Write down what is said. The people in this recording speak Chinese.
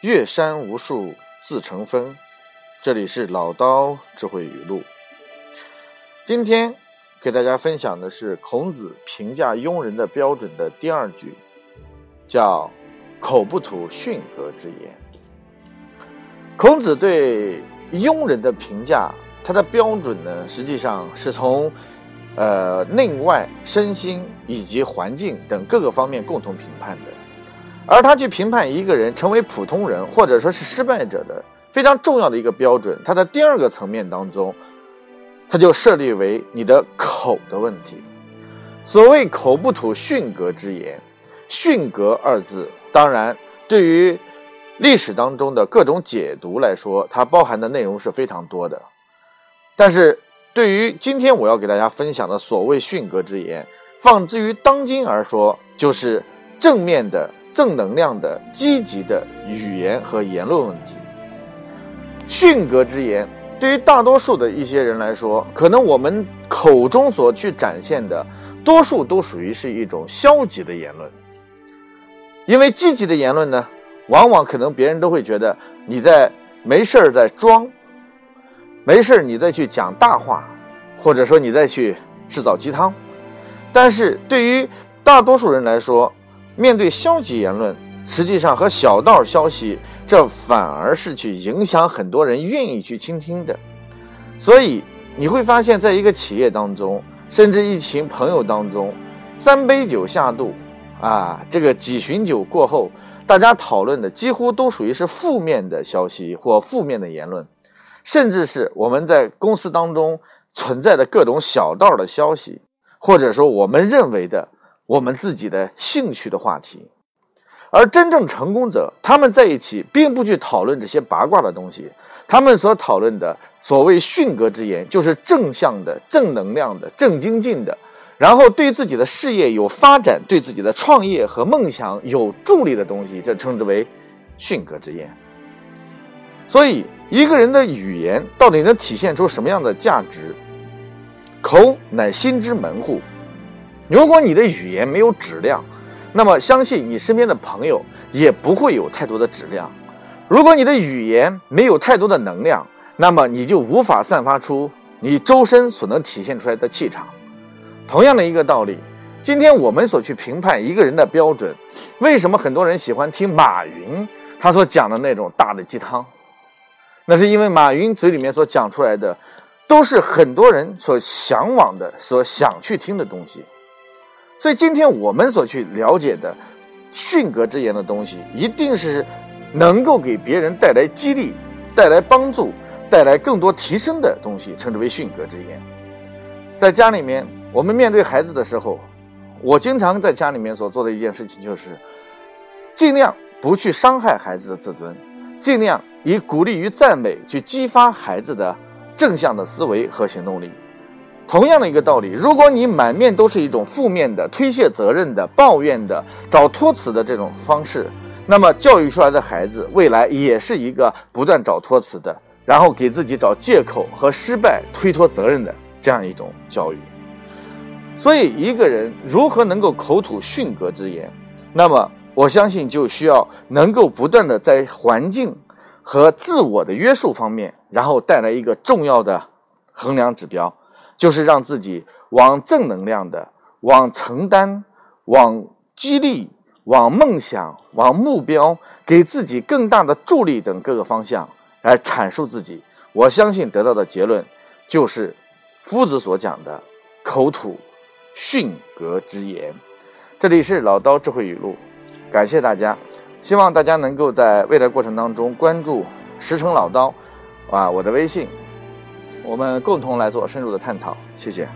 岳山无数自成峰。这里是老刀智慧语录。今天给大家分享的是孔子评价庸人的标准的第二句，叫“口不吐逊格之言”。孔子对庸人的评价，他的标准呢，实际上是从呃内外身心以及环境等各个方面共同评判的。而他去评判一个人成为普通人或者说是失败者的非常重要的一个标准，他的第二个层面当中，他就设立为你的口的问题。所谓“口不吐逊格之言”，“逊格”二字，当然对于历史当中的各种解读来说，它包含的内容是非常多的。但是对于今天我要给大家分享的所谓“逊格之言”，放之于当今而说，就是正面的。正能量的、积极的语言和言论问题。训格之言，对于大多数的一些人来说，可能我们口中所去展现的，多数都属于是一种消极的言论。因为积极的言论呢，往往可能别人都会觉得你在没事儿在装，没事儿你再去讲大话，或者说你再去制造鸡汤。但是对于大多数人来说，面对消极言论，实际上和小道消息，这反而是去影响很多人愿意去倾听的。所以你会发现，在一个企业当中，甚至一群朋友当中，三杯酒下肚，啊，这个几巡酒过后，大家讨论的几乎都属于是负面的消息或负面的言论，甚至是我们在公司当中存在的各种小道的消息，或者说我们认为的。我们自己的兴趣的话题，而真正成功者，他们在一起并不去讨论这些八卦的东西，他们所讨论的所谓训格之言，就是正向的、正能量的、正精进的，然后对自己的事业有发展、对自己的创业和梦想有助力的东西，这称之为训格之言。所以，一个人的语言到底能体现出什么样的价值？口乃心之门户。如果你的语言没有质量，那么相信你身边的朋友也不会有太多的质量。如果你的语言没有太多的能量，那么你就无法散发出你周身所能体现出来的气场。同样的一个道理，今天我们所去评判一个人的标准，为什么很多人喜欢听马云他所讲的那种大的鸡汤？那是因为马云嘴里面所讲出来的，都是很多人所向往的、所想去听的东西。所以，今天我们所去了解的训格之言的东西，一定是能够给别人带来激励、带来帮助、带来更多提升的东西，称之为训格之言。在家里面，我们面对孩子的时候，我经常在家里面所做的一件事情，就是尽量不去伤害孩子的自尊，尽量以鼓励与赞美去激发孩子的正向的思维和行动力。同样的一个道理，如果你满面都是一种负面的、推卸责任的、抱怨的、找托词的这种方式，那么教育出来的孩子未来也是一个不断找托词的，然后给自己找借口和失败推脱责任的这样一种教育。所以，一个人如何能够口吐训格之言，那么我相信就需要能够不断的在环境和自我的约束方面，然后带来一个重要的衡量指标。就是让自己往正能量的、往承担、往激励、往梦想、往目标，给自己更大的助力等各个方向来阐述自己。我相信得到的结论就是夫子所讲的“口吐训格之言”。这里是老刀智慧语录，感谢大家，希望大家能够在未来过程当中关注石城老刀啊，我的微信。我们共同来做深入的探讨，谢谢。